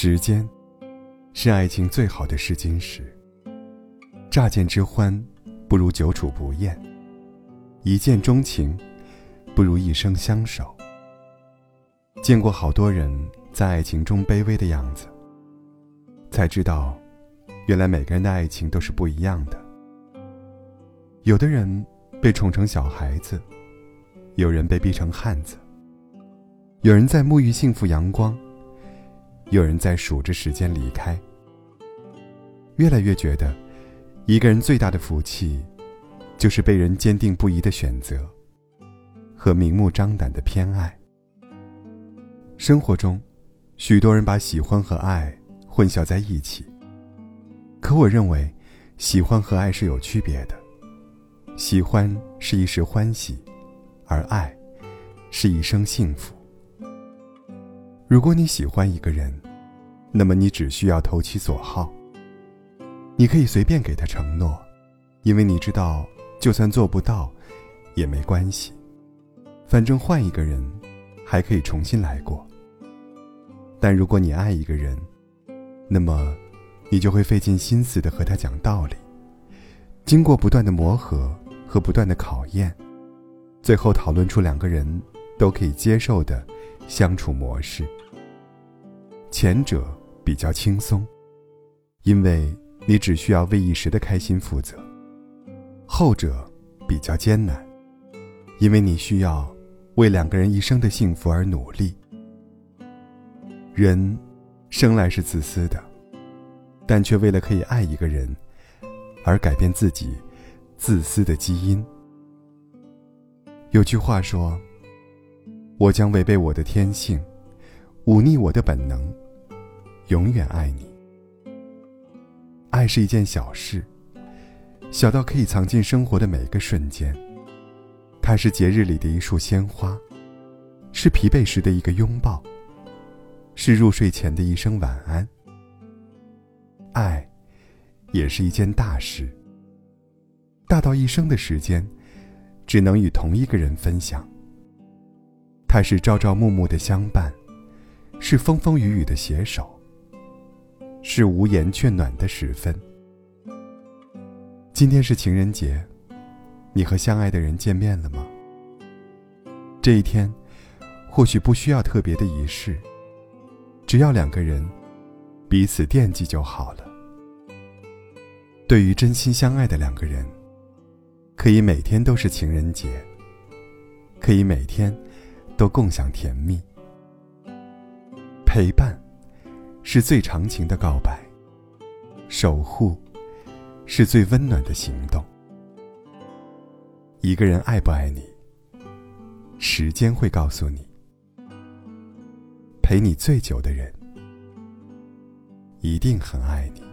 时间，是爱情最好的试金石。乍见之欢，不如久处不厌；一见钟情，不如一生相守。见过好多人在爱情中卑微的样子，才知道，原来每个人的爱情都是不一样的。有的人被宠成小孩子，有人被逼成汉子，有人在沐浴幸福阳光。有人在数着时间离开，越来越觉得，一个人最大的福气，就是被人坚定不移的选择，和明目张胆的偏爱。生活中，许多人把喜欢和爱混淆在一起。可我认为，喜欢和爱是有区别的。喜欢是一时欢喜，而爱，是一生幸福。如果你喜欢一个人，那么你只需要投其所好。你可以随便给他承诺，因为你知道，就算做不到，也没关系，反正换一个人，还可以重新来过。但如果你爱一个人，那么，你就会费尽心思的和他讲道理，经过不断的磨合和不断的考验，最后讨论出两个人都可以接受的相处模式。前者比较轻松，因为你只需要为一时的开心负责；后者比较艰难，因为你需要为两个人一生的幸福而努力。人生来是自私的，但却为了可以爱一个人而改变自己自私的基因。有句话说：“我将违背我的天性。”忤逆我的本能，永远爱你。爱是一件小事，小到可以藏进生活的每个瞬间。它是节日里的一束鲜花，是疲惫时的一个拥抱，是入睡前的一声晚安。爱，也是一件大事，大到一生的时间，只能与同一个人分享。它是朝朝暮暮的相伴。是风风雨雨的携手，是无言却暖的时分。今天是情人节，你和相爱的人见面了吗？这一天，或许不需要特别的仪式，只要两个人彼此惦记就好了。对于真心相爱的两个人，可以每天都是情人节，可以每天都共享甜蜜。陪伴，是最长情的告白；守护，是最温暖的行动。一个人爱不爱你，时间会告诉你。陪你最久的人，一定很爱你。